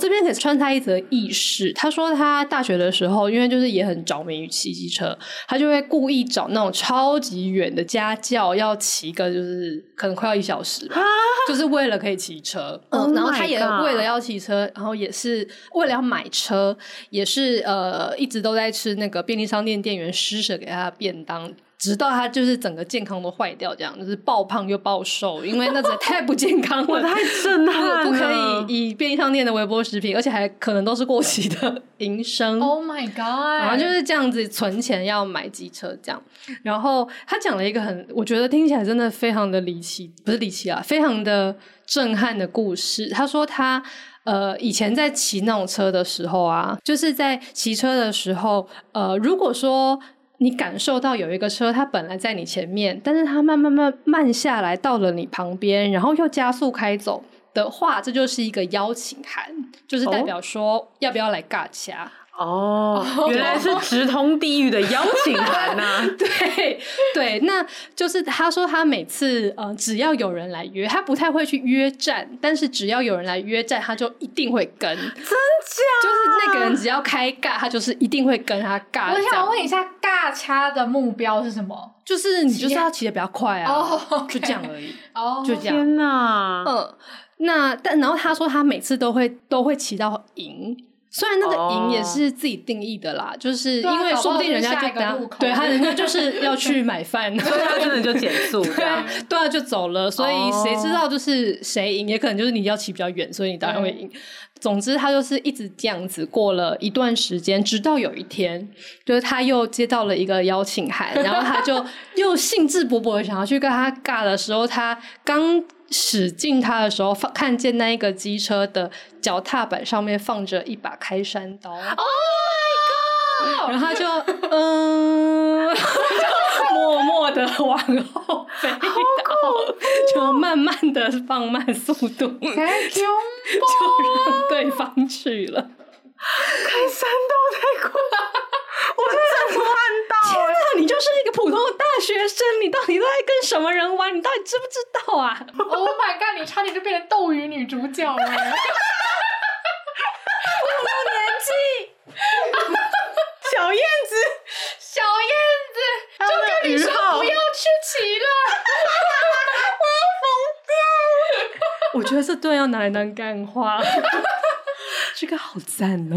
这边可以穿插一则轶事。他说他大学的时候，因为就是也很着迷于骑机车，他就会故意找那种超级远的家教，要骑个就是可能快要一小时吧，就是为了可以骑车。嗯，oh、然后他也为了要骑车，然后也是为了要买车，也是呃一直都在吃那个便利商店店员施舍给他的便当。直到他就是整个健康都坏掉，这样就是暴胖又暴瘦，因为那真的太不健康了，我太震撼了，不可以以便利商店的微波食品，而且还可能都是过期的营生。Oh my god！然后就是这样子存钱要买机车这样，然后他讲了一个很，我觉得听起来真的非常的离奇，不是离奇啊，非常的震撼的故事。他说他呃以前在骑那种车的时候啊，就是在骑车的时候，呃如果说。你感受到有一个车，它本来在你前面，但是它慢慢慢慢下来到了你旁边，然后又加速开走的话，这就是一个邀请函，就是代表说要不要来尬掐。哦，原来是直通地狱的邀请函呐、啊！对对，那就是他说他每次呃，只要有人来约，他不太会去约战，但是只要有人来约战，他就一定会跟。真假？就是那个人只要开尬，他就是一定会跟他尬。我想问一下，尬掐的目标是什么？就是你就是要骑的比较快啊，oh, okay. 就这样而已。哦，oh, 就这样。天哪！嗯，那但然后他说他每次都会都会骑到赢。虽然那个赢也是自己定义的啦，就是因为说不定人家就等，对他人家就是要去 买饭，所以他真的就减速，对对啊，就走了。所以谁知道就是谁赢，也可能就是你要骑比较远，所以你当然会赢。总之，他就是一直这样子过了一段时间，直到有一天，就是他又接到了一个邀请函，然后他就又兴致勃勃的想要去跟他尬的时候，他刚。驶进他的时候，放看见那一个机车的脚踏板上面放着一把开山刀。Oh my god！然后他就嗯，就 默默的往后飞倒，就慢慢的放慢速度，太 就让对方去了。开山刀太快了。我震撼到！天哪，你就是一个普通的大学生，你到底都在跟什么人玩？你到底知不知道啊？Oh my god！你差点就变成斗鱼女主角了。我有没有年纪？小燕子，小燕子，就跟你说不要去骑了。我要疯掉！我觉得这段要拿来当干话。这个好赞哦！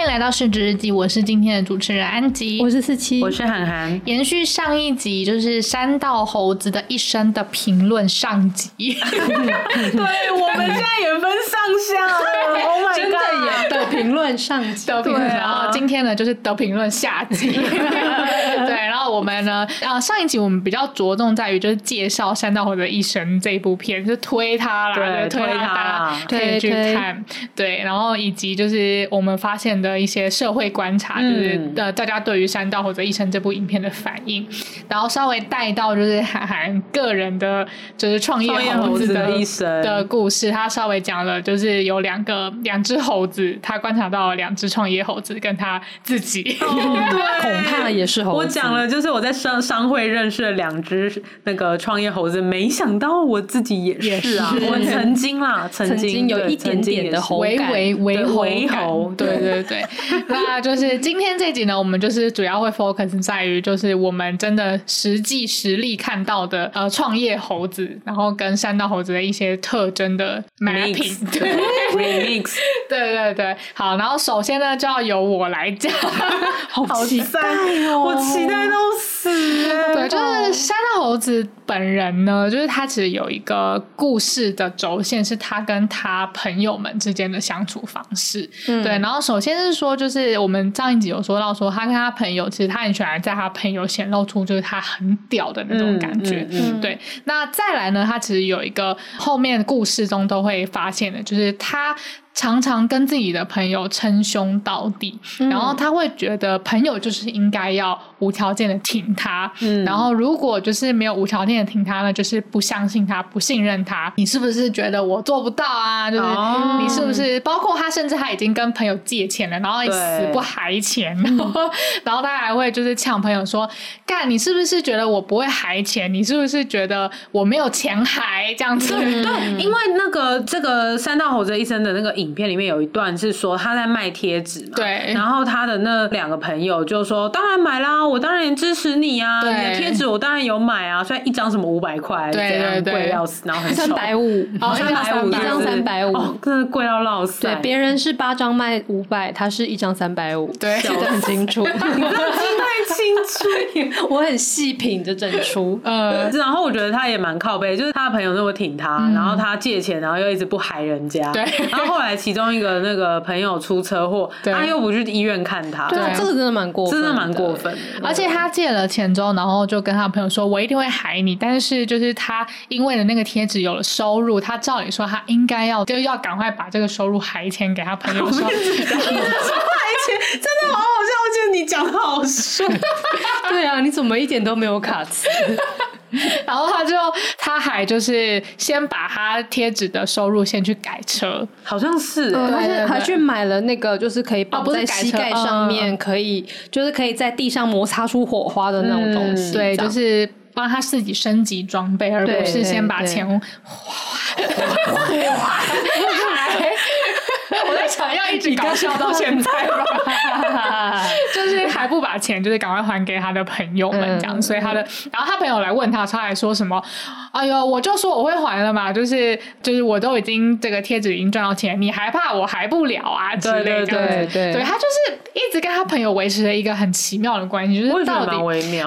欢迎来到市值日记，我是今天的主持人安吉，我是四七，我是涵涵。延续上一集，就是山道猴子的一生的评论上集。对，我们现在也分上下了，Oh my God，真的评论上集，的评论，然后今天呢就是的评论下集。对，我们呢，啊，上一集我们比较着重在于就是介绍山道猴子的一生这一部片，就推他啦，对，推他，可以去看。对，然后以及就是我们发现。的一些社会观察，就是呃，大家对于山道猴子一生这部影片的反应，然后稍微带到就是韩寒个人的，就是创业猴子的一生的故事。他稍微讲了，就是有两个两只猴子，他观察到了两只创业猴子跟他自己，哦、对，恐怕也是猴子。我讲了，就就是我在商商会认识了两只那个创业猴子，没想到我自己也是啊，是。我曾经啦，曾经，有一点点的猴感，微微微猴，对对。对。那就是今天这集呢，我们就是主要会 focus 在于，就是我们真的实际实力看到的呃创业猴子，然后跟山道猴子的一些特征的 mapping，对，remix，对对对，好，然后首先呢就要由我来讲，好期待哦，我期待到死，对，就是山道猴子本人呢，就是他其实有一个故事的轴线，是他跟他朋友们之间的相处方式，嗯、对，然后首先是说，就是我们上一集有说到说，他跟他朋友其实他很喜欢在他朋友显露出就是他很屌的那种感觉，嗯嗯嗯、对，那再来呢，他其实有一个后面故事中都会发现的，就是他。常常跟自己的朋友称兄道弟，嗯、然后他会觉得朋友就是应该要无条件的挺他，嗯、然后如果就是没有无条件的挺他呢，就是不相信他，不信任他。你是不是觉得我做不到啊？就是、哦、你是不是？包括他甚至他已经跟朋友借钱了，然后死不还钱，然后 然后他还会就是呛朋友说：“干，你是不是觉得我不会还钱？你是不是觉得我没有钱还这样子？”对，对，因为那个这个三道猴子医生的那个。影片里面有一段是说他在卖贴纸嘛，对，然后他的那两个朋友就说：“当然买啦，我当然也支持你啊，对。你的贴纸我当然有买啊，虽然一张什么五百块，对对对，贵要死，然后很三百五，哦，三百五，一张三百五，真的贵到落死。对，别人是八张卖五百，他是一张三百五，对，记得很清楚，清楚，我很细品这整出，呃，然后我觉得他也蛮靠背，就是他的朋友那么挺他，然后他借钱，然后又一直不还人家，对，然后后来其中一个那个朋友出车祸，他又不去医院看他，对，这个真的蛮过分，真的蛮过分。而且他借了钱之后，然后就跟他朋友说：“我一定会还你。”但是就是他因为的那个贴纸有了收入，他照理说他应该要就要赶快把这个收入还钱给他朋友说，还钱？真的好好笑，我觉得你讲的好顺。对啊，你怎么一点都没有卡词？然后他就他还就是先把他贴纸的收入先去改车，好像是，他是还去买了那个就是可以绑在膝盖上面，可以就是可以在地上摩擦出火花的那种东西，对，就是帮他自己升级装备，而不是先把钱花花。我在想要一直搞笑到现在吧，就是还不把钱就是赶快还给他的朋友们这样，嗯、所以他的，然后他朋友来问他，他还说什么？哎呦，我就说我会还了嘛，就是就是我都已经这个贴纸已经赚到钱，你还怕我还不了啊之类的？对对对对，对他就是一直跟他朋友维持了一个很奇妙的关系，就是到底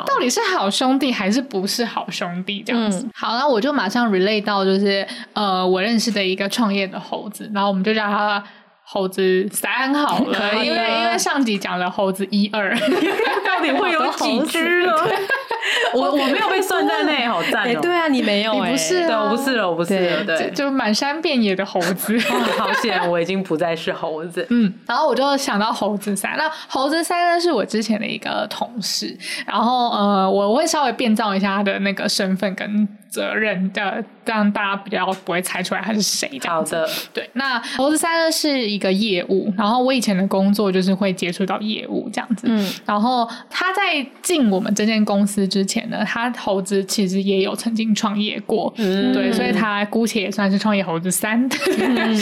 到底是好兄弟还是不是好兄弟这样子。嗯、好，那我就马上 relate 到就是呃，我认识的一个创业的猴子，然后我们就叫他。猴子三好了，可以，因为因为上集讲了猴子一二，到底会有几只呢？我我没有被算在内，好赞哦！对啊，你没有，你不是，对，我不是了，我不是了，对，就满山遍野的猴子，好险，我已经不再是猴子。嗯，然后我就想到猴子三，那猴子三呢是我之前的一个同事，然后呃，我会稍微变造一下他的那个身份跟责任的，这样大家比较不会猜出来他是谁。好的，对。那猴子三呢是一个业务，然后我以前的工作就是会接触到业务这样子。嗯，然后他在进我们这间公司之前呢，他猴子其实也有曾经创业过。嗯，对，所以他姑且也算是创业猴子三。嗯，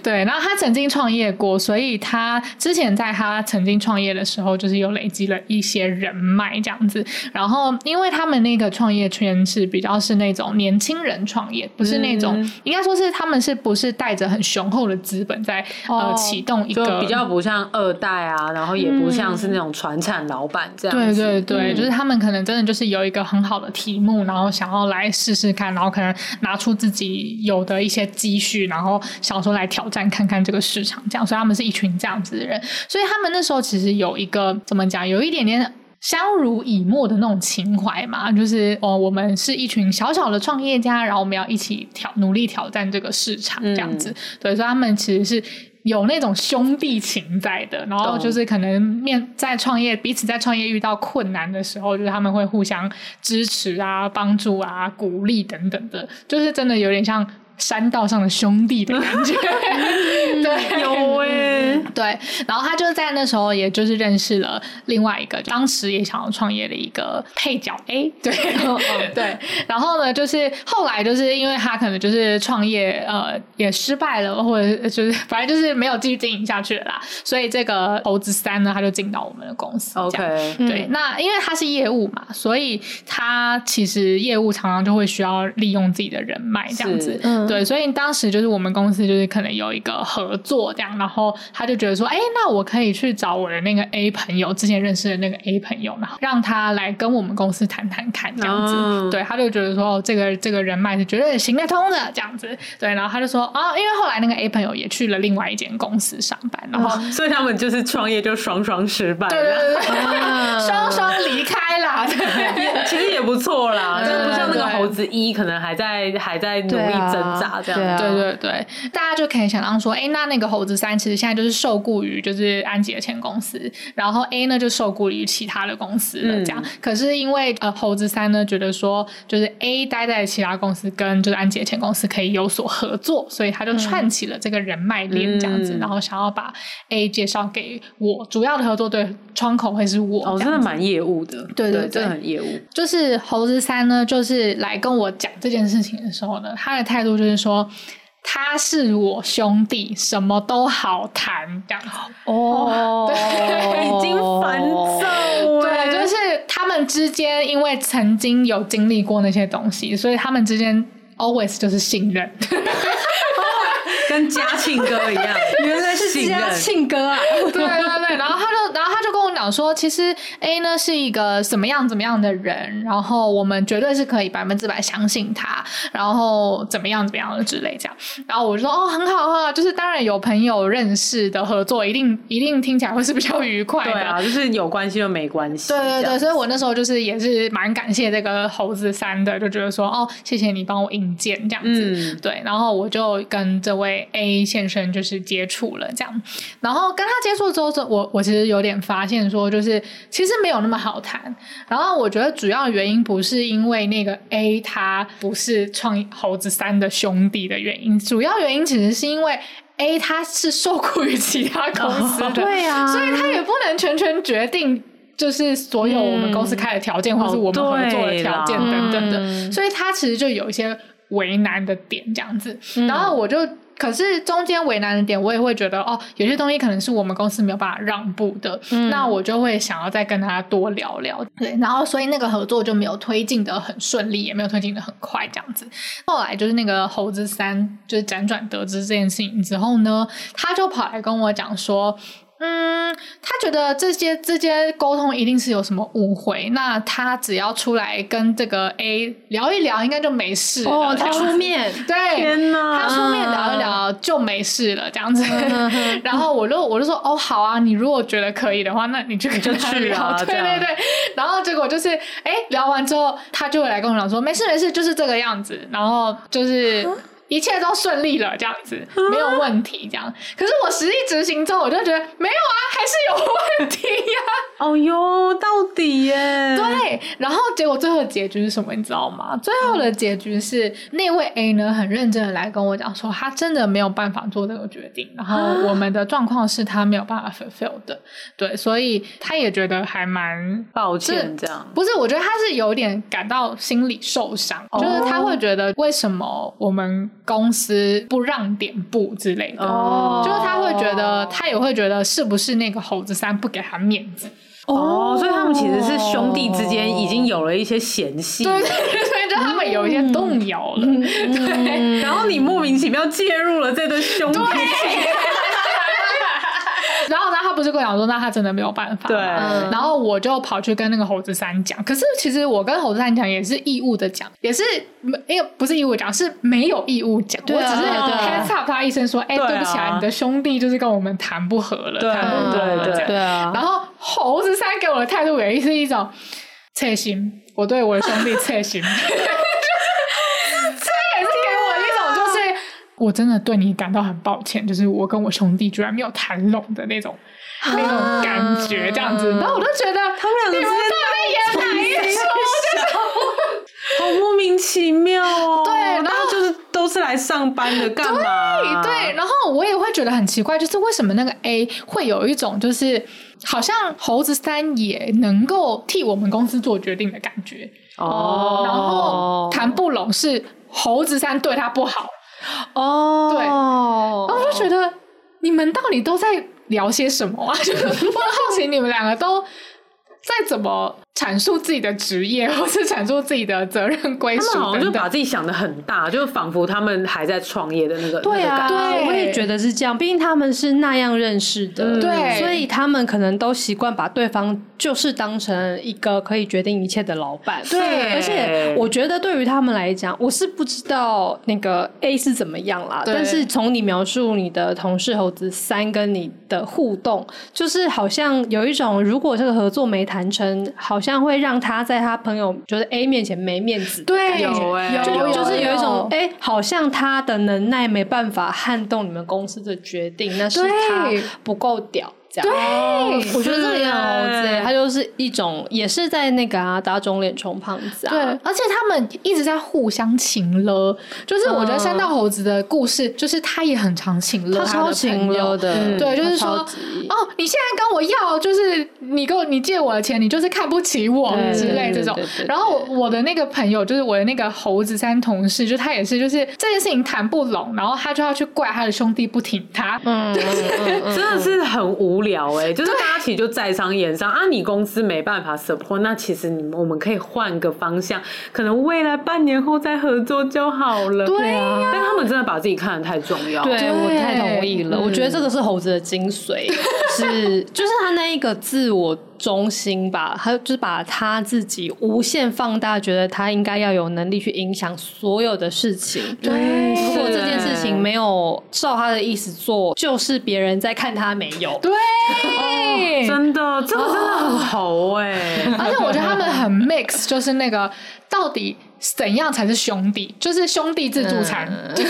对。然后他曾经创业过，所以他之前在他曾经创业的时候，就是有累积了一些人脉这样子。然后因为他们那个创业圈是比较是那种年轻人创业，不是那种，嗯、应该说是他们是不是带着很雄厚的资本在、哦、呃启动一个比较不像二代啊，然后也不像是那种传产老板这样子。对对对，嗯、就是他们可能真的就是有一个很好的题目，然后想要来试试看，然后可能拿出自己有的一些积蓄，然后想说来挑战看看这个市场，这样。所以他们是一群这样子的人，所以他们那时候其实有一个怎么讲，有一点点。相濡以沫的那种情怀嘛，就是哦，我们是一群小小的创业家，然后我们要一起挑努力挑战这个市场，这样子。嗯、对，所以他们其实是有那种兄弟情在的。然后就是可能面在创业，彼此在创业遇到困难的时候，就是他们会互相支持啊、帮助啊、鼓励等等的，就是真的有点像山道上的兄弟的感觉。对，有哎、欸，对。然后他就在那时候，也就是认识了另外一个当时也想要创业的一个配角 A。对，对。然后呢，就是后来就是因为他可能就是创业呃也失败了，或者就是反正就是没有继续经营下去了啦。所以这个猴子三呢，他就进到我们的公司。OK，对。那因为他是业务嘛，所以他其实业务常常就会需要利用自己的人脉这样子。嗯，对。所以当时就是我们公司就是可能有一个合作这样，然后他就觉得说，哎，那我可以去找我的那个 A 朋友，之前认识的那个 A 朋友，然后让他来跟我们公司谈谈看这样子。嗯、对，他就觉得说，哦，这个这个人脉是绝对行得通的这样子。对，然后他就说，啊，因为后来那个 A 朋友也去了另外一间公司上班，然后、嗯、所以他们就是创业就双双失败，对对对，双双离开啦。对，其实也不错啦，就不像那个猴子一可能还在还在努力挣扎这样。对、啊、对对对，大家就可以想象说，哎，那那个猴子三其实现在就是受雇于就是安吉的前公司，然后 A 呢就受雇于其他的公司了这样。嗯、可是因为呃猴子三呢觉得说，就是 A 待在其他公司跟就是安吉的前公司可以有所合作，所以他就串起了这个人脉链这样子，嗯、然后想要把 A 介绍给我，主要的合作对窗口会是我。哦，真的蛮业务的，对对对，真的很业务。就是猴子三呢，就是来跟我讲这件事情的时候呢，他的态度就是说。他是我兄弟，什么都好谈，这样子哦，对，已经烦躁了。对，就是他们之间，因为曾经有经历过那些东西，所以他们之间 always 就是信任。跟嘉庆哥一样，原来是嘉庆哥啊！对对对，然后他就，然后他就跟我讲说，其实 A 呢是一个怎么样怎么样的人，然后我们绝对是可以百分之百相信他，然后怎么样怎么样的之类这样。然后我就说哦，很好很好，就是当然有朋友认识的合作，一定一定听起来会是比较愉快的。对啊，就是有关系就没关系。对对对，所以我那时候就是也是蛮感谢这个猴子三的，就觉得说哦，谢谢你帮我引荐这样子。嗯，对，然后我就跟这位。A 先生就是接触了这样，然后跟他接触之后，我我其实有点发现说，就是其实没有那么好谈。然后我觉得主要原因不是因为那个 A 他不是创猴子三的兄弟的原因，主要原因其实是因为 A 他是受雇于其他公司的，对啊，所以他也不能全权决定，就是所有我们公司开的条件，嗯、或是我们合作的条件等等所以他其实就有一些为难的点这样子。嗯、然后我就。可是中间为难的点，我也会觉得哦，有些东西可能是我们公司没有办法让步的，嗯、那我就会想要再跟他多聊聊。对，然后所以那个合作就没有推进的很顺利，也没有推进的很快这样子。后来就是那个猴子三就是辗转得知这件事情之后呢，他就跑来跟我讲说。嗯，他觉得这些这些沟通一定是有什么误会，那他只要出来跟这个 A 聊一聊，应该就没事了。哦，他出面，对，天哪，他出面聊一聊就没事了，这样子。然后我就我就说，哦，好啊，你如果觉得可以的话，那你就就去啊。对对对。然后结果就是，哎，聊完之后，他就会来跟我讲说，没事没事，就是这个样子。然后就是。一切都顺利了，这样子没有问题，这样。可是我实际执行之后，我就觉得没有啊，还是有问题呀、啊。哦哟，到底耶？对。然后结果最后的结局是什么？你知道吗？最后的结局是那位 A 呢，很认真的来跟我讲说，他真的没有办法做这个决定。然后我们的状况是他没有办法 fulfill 的。对，所以他也觉得还蛮抱歉，这样。不是，我觉得他是有点感到心理受伤，哦、就是他会觉得为什么我们。公司不让点步之类的，oh. 就是他会觉得，他也会觉得是不是那个猴子三不给他面子。哦，oh. 所以他们其实是兄弟之间已经有了一些嫌隙，对对对，所以就他们有一些动摇了，嗯、对，然后你莫名其妙介入了这对兄弟。不是跟我讲说，那他真的没有办法。对。然后我就跑去跟那个猴子三讲。可是其实我跟猴子三讲也是义务的讲，也是因为不是义务讲，是没有义务讲。我只是 heads up 他一声说，哎，对不起啊，你的兄弟就是跟我们谈不合了，谈不合了这样。对啊。然后猴子三给我的态度也是一种侧心，我对我的兄弟侧心。我真的对你感到很抱歉，就是我跟我兄弟居然没有谈拢的那种、啊、那种感觉，这样子，然后我就觉得他们两个之间到底演哪一出，好莫名其妙哦。对，然后就是都是来来上班的，干嘛？对对，然后我也会觉得很奇怪，就是为什么那个 A 会有一种就是好像猴子三也能够替我们公司做决定的感觉。哦，然后谈不拢是猴子三对他不好。哦，对，然后我就觉得你们到底都在聊些什么啊？就 是我很好奇你们两个都在怎么。阐述自己的职业，或是阐述自己的责任归属，他们好像就把自己想的很大，就仿佛他们还在创业的那个。对啊，那个、对，我也觉得是这样。毕竟他们是那样认识的，嗯、对，所以他们可能都习惯把对方就是当成一个可以决定一切的老板。对，而且我觉得对于他们来讲，我是不知道那个 A 是怎么样啦。但是从你描述你的同事猴子三跟你的互动，就是好像有一种，如果这个合作没谈成，好像会让他。在他朋友就是 A 面前没面子，对，有哎、欸，就就是有一种哎、欸，好像他的能耐没办法撼动你们公司的决定，那是他不够屌。对，我觉得这个很猴子，他就是一种，也是在那个啊，打肿脸充胖子啊。对，而且他们一直在互相请了，就是我觉得三道猴子的故事，就是他也很常情勒，他超请了的。对，就是说，哦，你现在跟我要，就是你给我你借我的钱，你就是看不起我之类这种。然后我的那个朋友，就是我的那个猴子三同事，就他也是，就是这件事情谈不拢，然后他就要去怪他的兄弟不挺他，嗯，真的是很无。聊哎，就是大家其实就在商言商啊，你公司没办法 support，那其实你我们可以换个方向，可能未来半年后再合作就好了。对啊，但他们真的把自己看得太重要，对，我太同意了。我觉得这个是猴子的精髓，是就是他那一个自我中心吧，他就是把他自己无限放大，觉得他应该要有能力去影响所有的事情。对，如果这件事情没有照他的意思做，就是别人在看他没有。对。哦、真的，这个真的很猴哎、欸！而且我觉得他们很 mix，就是那个到底怎样才是兄弟？就是兄弟自助餐。嗯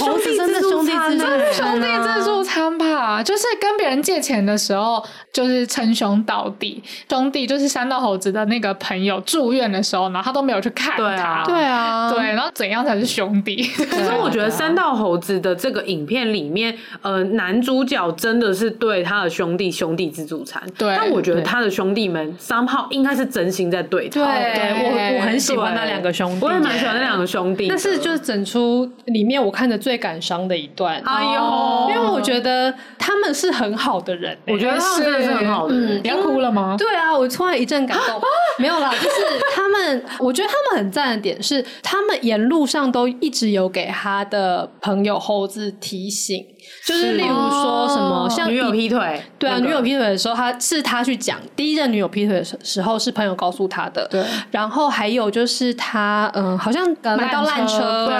猴子真的兄弟自助餐，是兄弟自助餐吧？就是跟别人借钱的时候，就是称兄道弟。兄弟就是三道猴子的那个朋友住院的时候，然后他都没有去看他。对啊，对，然后怎样才是兄弟？可是我觉得三道猴子的这个影片里面，呃，男主角真的是对他的兄弟兄弟自助餐。对，但我觉得他的兄弟们 somehow 应该是真心在对他。对，我我很喜欢那两个兄弟，我也蛮喜欢那两个兄弟。但是就是整出里面我看的最感伤的一段，哎呦，因为我觉得他们是很好的人，我觉得他们真的是很好的人。你要哭了吗？对啊，我突然一阵感动，没有啦，就是他们，我觉得他们很赞的点是，他们沿路上都一直有给他的朋友猴子提醒。就是例如说什么，像女友劈腿，对啊，女友劈腿的时候，他是他去讲第一任女友劈腿的时候，是朋友告诉他的。对，然后还有就是他，嗯，好像买到烂车，对，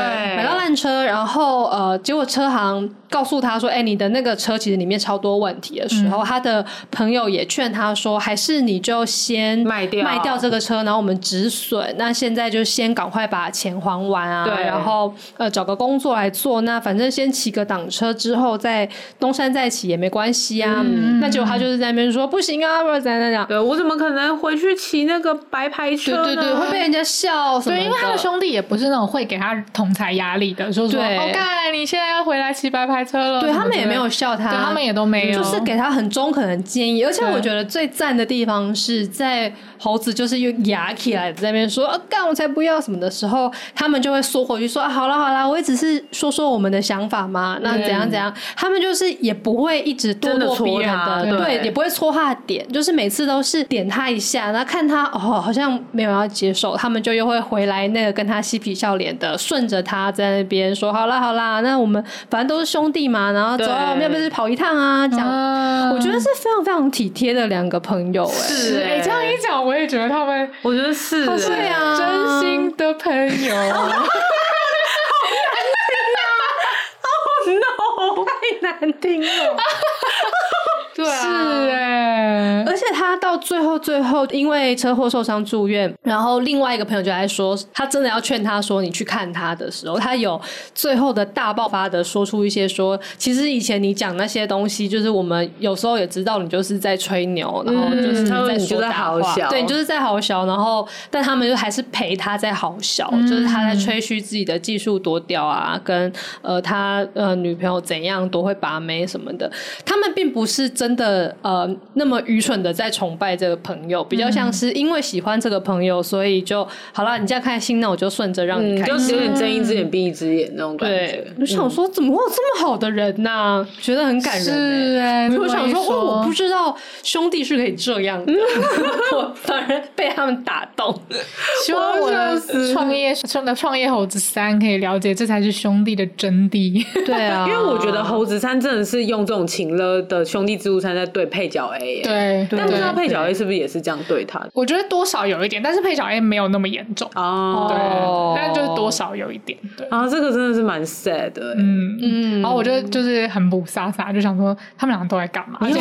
车，然后呃，结果车行告诉他说，哎，你的那个车其实里面超多问题的时候，他的朋友也劝他说，还是你就先卖掉卖掉这个车，然后我们止损。那现在就先赶快把钱还完啊，对，然后呃找个工作来做，那反正先骑个挡车之后。再东山再起也没关系啊，嗯、那结果他就是在那边说不行啊，或者怎样怎样。对，我怎么可能回去骑那个白牌车呢？对对对，会被人家笑什么。对，因为他的兄弟也不是那种会给他同台压力的，说说哦，干，你现在要回来骑白牌车了。对，他们也没有笑他，对他们也都没有，就是给他很中肯的建议。而且我觉得最赞的地方是在猴子就是又牙起来在那边说啊，干，我才不要什么的时候，他们就会缩回去说啊，好了好了，我也只是说说我们的想法嘛，那怎样怎样。他们就是也不会一直咄咄逼人的，的对，也不会戳他的点，就是每次都是点他一下，然后看他哦，好像没有要接受，他们就又会回来那个跟他嬉皮笑脸的，顺着他在那边说好啦好啦，那我们反正都是兄弟嘛，然后走，我们要不要去跑一趟啊？这样，嗯、我觉得是非常非常体贴的两个朋友、欸，哎，是。哎、欸，这样一讲，我也觉得他们，我觉得是、欸，对啊，真心的朋友。太难听了，对啊，是哎，到最后最后因为车祸受伤住院，然后另外一个朋友就来说，他真的要劝他说，你去看他的时候，他有最后的大爆发的说出一些说，其实以前你讲那些东西，就是我们有时候也知道你就是在吹牛，然后就是在说大话，嗯、对你就是在好小，然后但他们就还是陪他在好小，嗯、就是他在吹嘘自己的技术多屌啊，跟呃他呃女朋友怎样多会把妹什么的，他们并不是真的呃那么愚蠢的在崇拜这个朋友，比较像是因为喜欢这个朋友，所以就好了，你这样开心，那我就顺着让你开心，嗯、就是有点睁一只眼闭一只眼那种感觉。对，我想说怎么会有这么好的人呢、啊？觉得很感人、欸。是哎、欸，我想说，哦，我不知道兄弟是可以这样的，我反而被他们打动。希望我的创业创的创业猴子三可以了解，这才是兄弟的真谛。对啊，因为我觉得猴子三真的是用这种情了的兄弟自助餐在对配角 A。对，但不知道配角 A 是不是也是这样对他的？我觉得多少有一点，但是佩小 A 没有那么严重哦。对，但是就是多少有一点。对啊，这个真的是蛮 sad 的。嗯嗯，然后我就就是很不飒飒，就想说他们两个都在干嘛？而且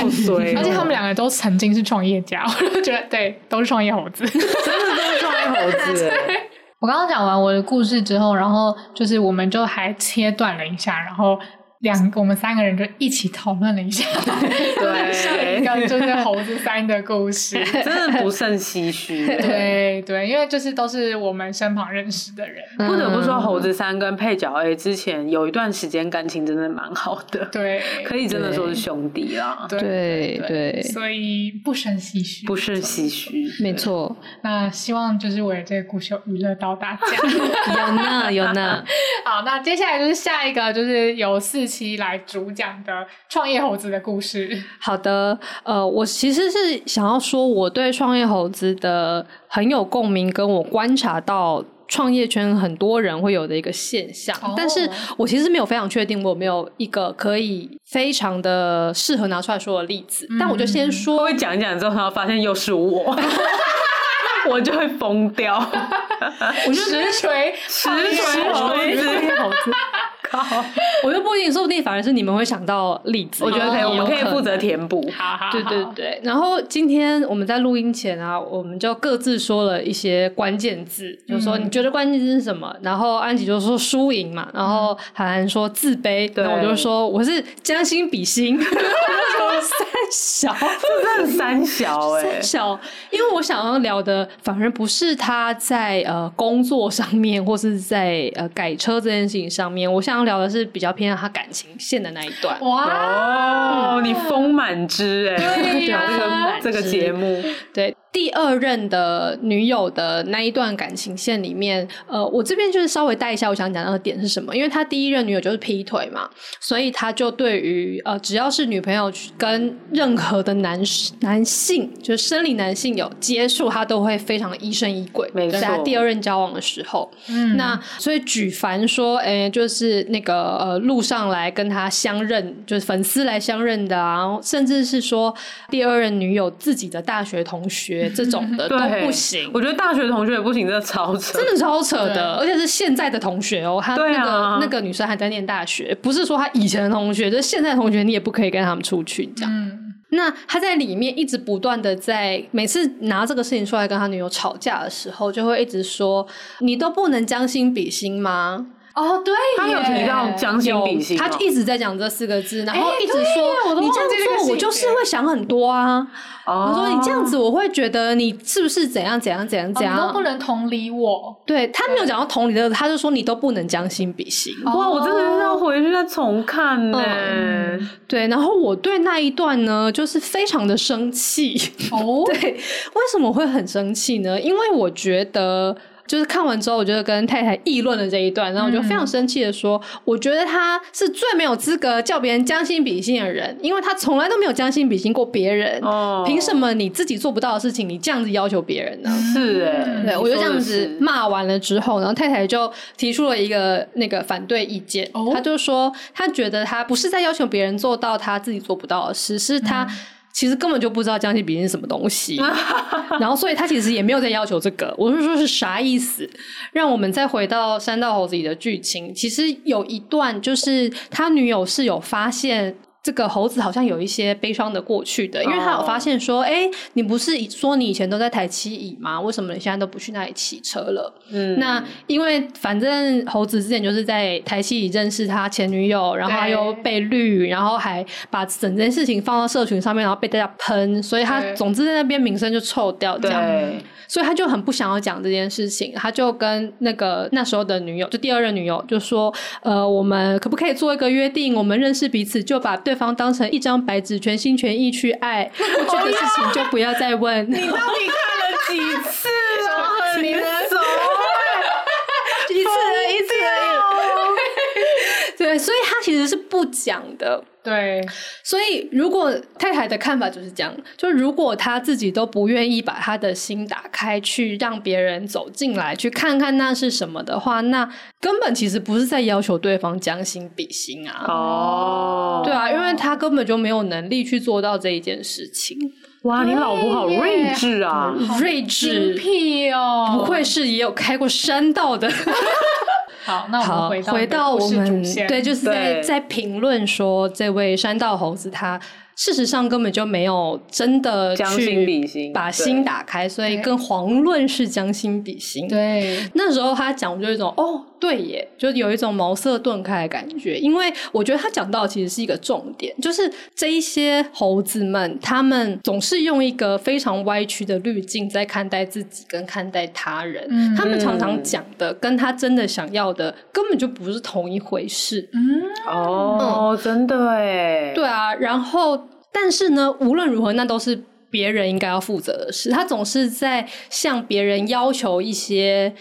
而且他们两个都曾经是创业家，我就觉得对，都是创业猴子，真的都是创业猴子。我刚刚讲完我的故事之后，然后就是我们就还切断了一下，然后。两个，我们三个人就一起讨论了一下，对，上一个就是猴子三的故事，真的不胜唏嘘。对对，因为就是都是我们身旁认识的人，不得不说，猴子三跟配角 A 之前有一段时间感情真的蛮好的，对，可以真的说是兄弟啦。对对，所以不胜唏嘘，不胜唏嘘，没错。那希望就是我的这个故事有娱乐到大家，有呢有呢。好，那接下来就是下一个，就是有四。期来主讲的创业猴子的故事。好的，呃，我其实是想要说，我对创业猴子的很有共鸣，跟我观察到创业圈很多人会有的一个现象。哦、但是我其实没有非常确定，我有没有一个可以非常的适合拿出来说的例子。嗯、但我就先说，我会讲一讲之后，然后发现又是我，我就会疯掉。我实锤，实锤猴子。好，我又不一定，说不定反而是你们会想到例子。我觉得可以，我们可以负责填补。好好，对对对。然后今天我们在录音前啊，我们就各自说了一些关键字，就是说你觉得关键字是什么？然后安吉就说输赢嘛，然后韩寒说自卑，然后我就说我是将心比心，三小，真的三小 哎，三小，因为我想要聊的反而不是他在呃工作上面，或是在呃改车这件事情上面，我想。要聊的是比较偏向他感情线的那一段。哇，哦，你丰满之哎，对啊，这个节目对。第二任的女友的那一段感情线里面，呃，我这边就是稍微带一下，我想讲到的点是什么？因为他第一任女友就是劈腿嘛，所以他就对于呃，只要是女朋友跟任何的男男性，就是生理男性有接触，他都会非常的疑神疑鬼。没错。在他第二任交往的时候，嗯，那所以举凡说，哎、欸，就是那个呃，路上来跟他相认，就是粉丝来相认的啊，甚至是说第二任女友自己的大学同学。这种的 都不行，我觉得大学同学也不行，真的超扯，真的超扯的，而且是现在的同学哦，他那个、啊、那个女生还在念大学，不是说他以前的同学，就是现在的同学，你也不可以跟他们出去这样。嗯、那他在里面一直不断的在每次拿这个事情出来跟他女友吵架的时候，就会一直说：“你都不能将心比心吗？”哦，对，他有提到将心比心，他就一直在讲这四个字，然后一直说你这样做，我就是会想很多啊。我说你这样子，我会觉得你是不是怎样怎样怎样怎样，你都不能同理我。对，他没有讲到同理的，他就说你都不能将心比心。哇，我真的是要回去再重看呢。对，然后我对那一段呢，就是非常的生气。哦，对，为什么会很生气呢？因为我觉得。就是看完之后，我就跟太太议论了这一段，然后我就非常生气的说：“嗯、我觉得他是最没有资格叫别人将心比心的人，因为他从来都没有将心比心过别人。哦，凭什么你自己做不到的事情，你这样子要求别人呢？”是哎、欸，对，我就这样子骂完了之后，然后太太就提出了一个那个反对意见，哦、他就说他觉得他不是在要求别人做到他自己做不到的事，是他。嗯其实根本就不知道将心比心是什么东西，然后所以他其实也没有在要求这个。我是说，是啥意思？让我们再回到山道猴子里的剧情，其实有一段就是他女友是有发现这个猴子好像有一些悲伤的过去的，因为他有发现说，哎、oh.，你不是说你以前都在台七乙吗？为什么你现在都不去那里骑车了？嗯，那因为反正猴子之前就是在台七乙认识他前女友，然后他又被绿，然后还把整件事情放到社群上面，然后被大家喷，所以他总之在那边名声就臭掉，这样。所以他就很不想要讲这件事情，他就跟那个那时候的女友，就第二任女友，就说：“呃，我们可不可以做一个约定？我们认识彼此，就把对方当成一张白纸，全心全意去爱，过去的事情就不要再问。”你到底看了几次了？你走，一次而已，一次而已。对，所以他其实是不讲的。对，所以如果太太的看法就是这样，就如果他自己都不愿意把他的心打开，去让别人走进来，去看看那是什么的话，那根本其实不是在要求对方将心比心啊。哦，对啊，因为他根本就没有能力去做到这一件事情。哇，你老婆好睿智啊，睿智屁哦，不愧是也有开过山道的。好，那我们回到回到我们对，就是在在评论说这位山道猴子他。事实上根本就没有真的去把心打开，所以跟遑论是将心比心。对，那时候他讲就一种哦，对耶，就有一种茅塞顿开的感觉。因为我觉得他讲到其实是一个重点，就是这一些猴子们，他们总是用一个非常歪曲的滤镜在看待自己跟看待他人。嗯，他们常常讲的跟他真的想要的根本就不是同一回事。嗯，哦，嗯，真的哎，对啊，然后。但是呢，无论如何，那都是别人应该要负责的事。他总是在向别人要求一些，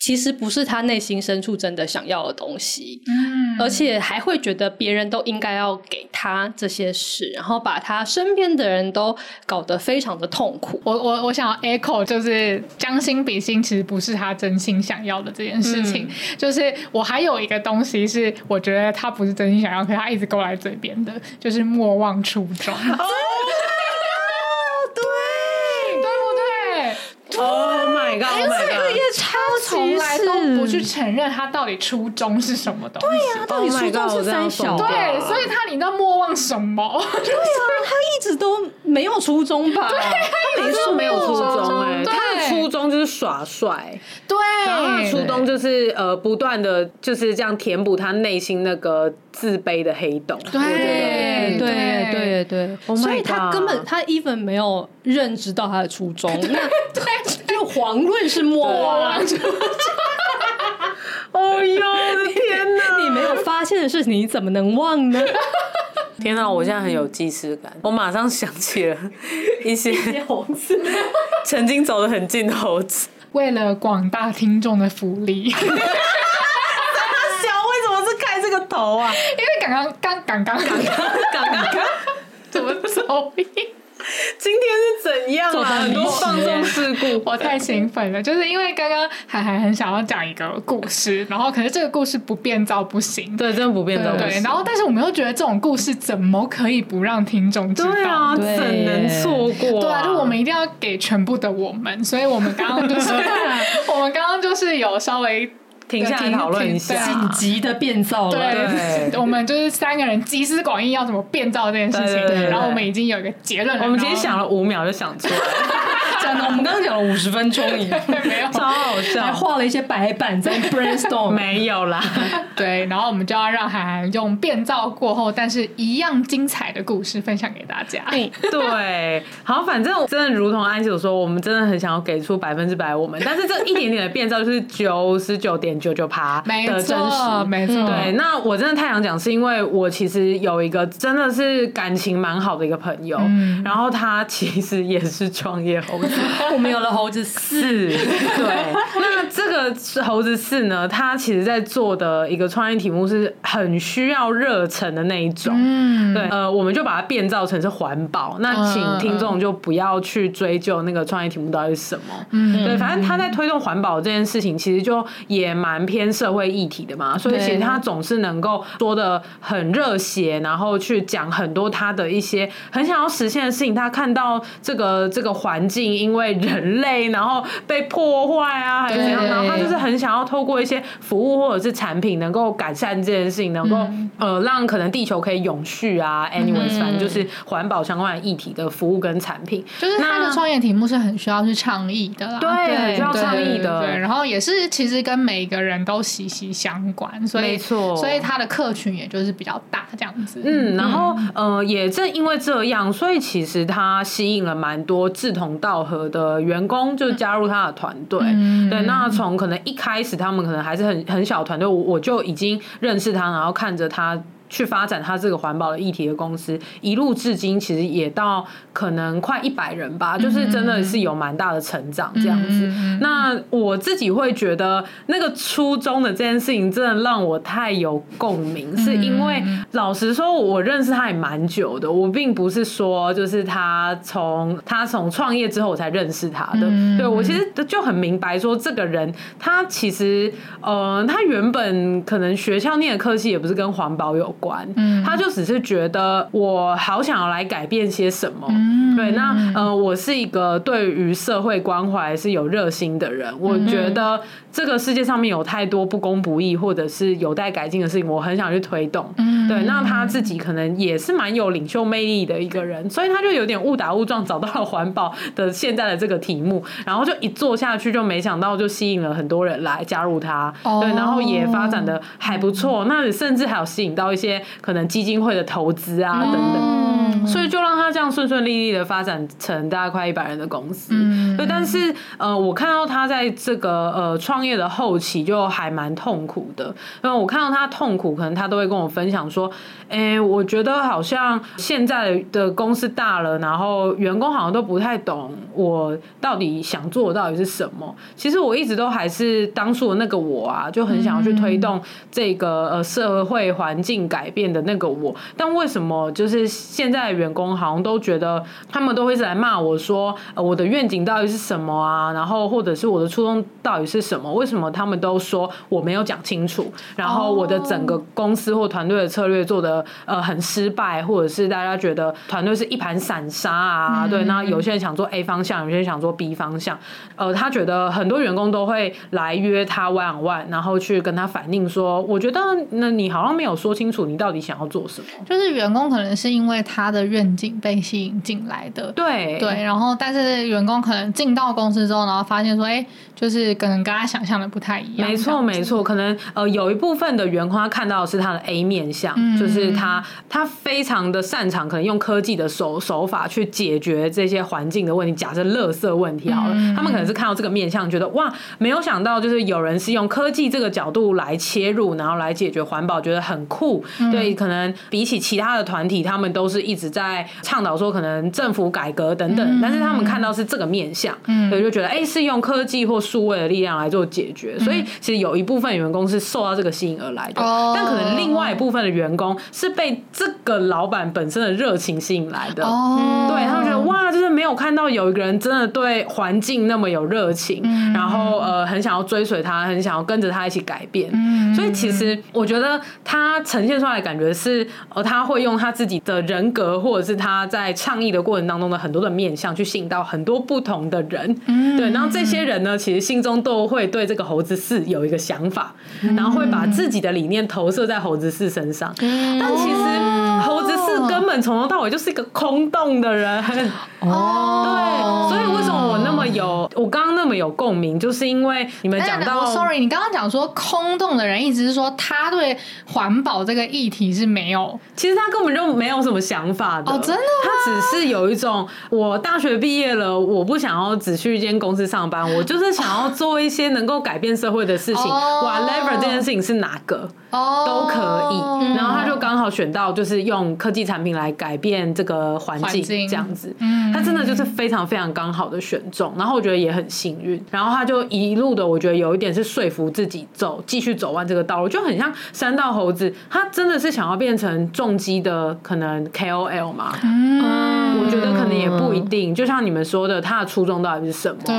其实不是他内心深处真的想要的东西。嗯，而且还会觉得别人都应该要给他这些事，然后把他身边的人都搞得非常的痛苦。我我我想要 echo，就是将心比心，其实不是他真心想要的这件事情。嗯，就是我还有一个东西是，我觉得他不是真心想要，可是他一直勾来嘴边的，就是莫忘初衷。哦 因为这个也超从来都不去承认他到底初衷是什么东西。对呀、啊，到底初衷是三小。对，所以他你知道莫忘什么？对呀、啊，他一直都没有初衷吧？对，他没说没有初衷哎，他的初衷就是耍帅。对，然后他的初衷就是呃，不断的就是这样填补他内心那个自卑的黑洞。对对对对对，oh、所以他根本他 even 没有认知到他的初衷。那对。遑论是莫忘，哦 呦我的天哪！你没有发现的事情，你怎么能忘呢？天哪！我现在很有既视感，我马上想起了一些猴子，曾经走得很近的猴子。为了广大听众的福利，小为什么是开这个头啊？因为刚刚刚刚刚刚刚刚刚怎么走音？今天是怎样啊？很多放纵事故，我太兴奋了。就是因为刚刚海海很想要讲一个故事，然后可是这个故事不变造不行。对，真的不变造不行。对，然后但是我们又觉得这种故事怎么可以不让听众知道？对啊，怎能错过？对啊，就我们一定要给全部的我们。所以我们刚刚就是，我们刚刚就是有稍微。停下来讨论一下紧急的变造。对，我们就是三个人集思广益，要怎么变造这件事情。然后我们已经有一个结论了。我们今天想了五秒就想出来了。讲的，我们刚刚讲了五十分钟，已经 没有，超好笑，还画了一些白板在 brainstorm。没有啦。对，然后我们就要让海涵用变造过后，但是一样精彩的故事分享给大家。对，好，反正真的如同安琪所说，我们真的很想要给出百分之百我们，但是这一点点的变造就是九十九点。九九趴的真实，没错。对，那我真的太想讲，是因为我其实有一个真的是感情蛮好的一个朋友，嗯、然后他其实也是创业猴子。我们有了猴子四，对。那这个猴子四呢，他其实在做的一个创业题目是很需要热忱的那一种。嗯，对。呃，我们就把它变造成是环保。那请听众就不要去追究那个创业题目到底是什么。嗯，对。反正他在推动环保这件事情，其实就也蛮。蛮偏社会议题的嘛，所以其实他总是能够说的很热血，然后去讲很多他的一些很想要实现的事情。他看到这个这个环境因为人类然后被破坏啊，还是怎样？然后他就是很想要透过一些服务或者是产品，能够改善这件事情，能够、嗯、呃让可能地球可以永续啊。Anyways，、嗯、反正就是环保相关的议题的服务跟产品。就是他的创业题目是很需要去倡议的啦，对，很需要倡议的。对，然后也是其实跟每一个人都息息相关，所以没错，所以他的客群也就是比较大这样子。嗯，然后、嗯、呃，也正因为这样，所以其实他吸引了蛮多志同道合的员工，就加入他的团队。嗯、对，那从可能一开始他们可能还是很很小团队，我我就已经认识他，然后看着他。去发展他这个环保的议题的公司，一路至今其实也到可能快一百人吧，就是真的是有蛮大的成长这样子。那我自己会觉得那个初衷的这件事情真的让我太有共鸣，是因为老实说，我认识他也蛮久的，我并不是说就是他从他从创业之后我才认识他的。对，我其实就很明白说，这个人他其实呃，他原本可能学校念的科系也不是跟环保有关。嗯，他就只是觉得我好想要来改变些什么。嗯，对，那呃，我是一个对于社会关怀是有热心的人。我觉得这个世界上面有太多不公不义或者是有待改进的事情，我很想去推动。嗯，对，那他自己可能也是蛮有领袖魅力的一个人，所以他就有点误打误撞找到了环保的现在的这个题目，然后就一做下去，就没想到就吸引了很多人来加入他。对，然后也发展的还不错，那甚至还有吸引到一些。可能基金会的投资啊等等，嗯，所以就让他这样顺顺利利的发展成大概快一百人的公司。嗯，对，但是呃，我看到他在这个呃创业的后期就还蛮痛苦的。因为我看到他痛苦，可能他都会跟我分享说：“哎、欸，我觉得好像现在的公司大了，然后员工好像都不太懂我到底想做的到底是什么。其实我一直都还是当初的那个我啊，就很想要去推动这个呃社会环境改改。”变的那个我，但为什么就是现在的员工好像都觉得他们都会一直来骂我说，呃，我的愿景到底是什么啊？然后或者是我的初衷到底是什么？为什么他们都说我没有讲清楚？然后我的整个公司或团队的策略做得呃很失败，或者是大家觉得团队是一盘散沙啊？对，那有些人想做 A 方向，有些人想做 B 方向。呃，他觉得很多员工都会来约他 one on one，然后去跟他反映说，我觉得那你好像没有说清楚你到。底想要做什么？就是员工可能是因为他的愿景被吸引进来的，对对。然后，但是员工可能进到公司之后，然后发现说，哎，就是可能跟他想象的不太一样。没错，没错。可能呃，有一部分的员工他看到的是他的 A 面相，嗯、就是他他非常的擅长，可能用科技的手手法去解决这些环境的问题。假设垃圾问题好了，嗯、他们可能是看到这个面相，觉得哇，没有想到就是有人是用科技这个角度来切入，然后来解决环保，觉得很酷。嗯、对。可能比起其他的团体，他们都是一直在倡导说可能政府改革等等，但是他们看到是这个面向，所以就觉得哎，是用科技或数位的力量来做解决。所以其实有一部分员工是受到这个吸引而来的，但可能另外一部分的员工是被这个老板本身的热情吸引来的。对，他们觉得哇，就是没有看到有一个人真的对环境那么有热情，然后呃很想要追随他，很想要跟着他一起改变。所以其实我觉得他呈现出来的感觉是，呃，他会用他自己的人格，或者是他在倡议的过程当中的很多的面相，去吸引到很多不同的人。嗯，对。然后这些人呢，其实心中都会对这个猴子四有一个想法，然后会把自己的理念投射在猴子四身上。但其实猴子四根本从头到尾就是一个空洞的人。哦，对。所以为什么我那么有，我刚刚那么有共鸣，就是因为你们讲到，sorry，你刚刚讲说空洞的人，意思是说他对环保这个议题。是没有，其实他根本就没有什么想法的。哦，真的，他只是有一种，我大学毕业了，我不想要只去一间公司上班，我就是想要做一些能够改变社会的事情。哦，whatever 这件事情是哪个？哦，都可以。然后他就刚好选到，就是用科技产品来改变这个环境，这样子。嗯，他真的就是非常非常刚好的选中。然后我觉得也很幸运。然后他就一路的，我觉得有一点是说服自己走，继续走完这个道路，就很像三道猴子，他真的是想要变成重击的可能 KOL 嘛？嗯，我觉得可能也不一定。就像你们说的，他的初衷到底是什么？对，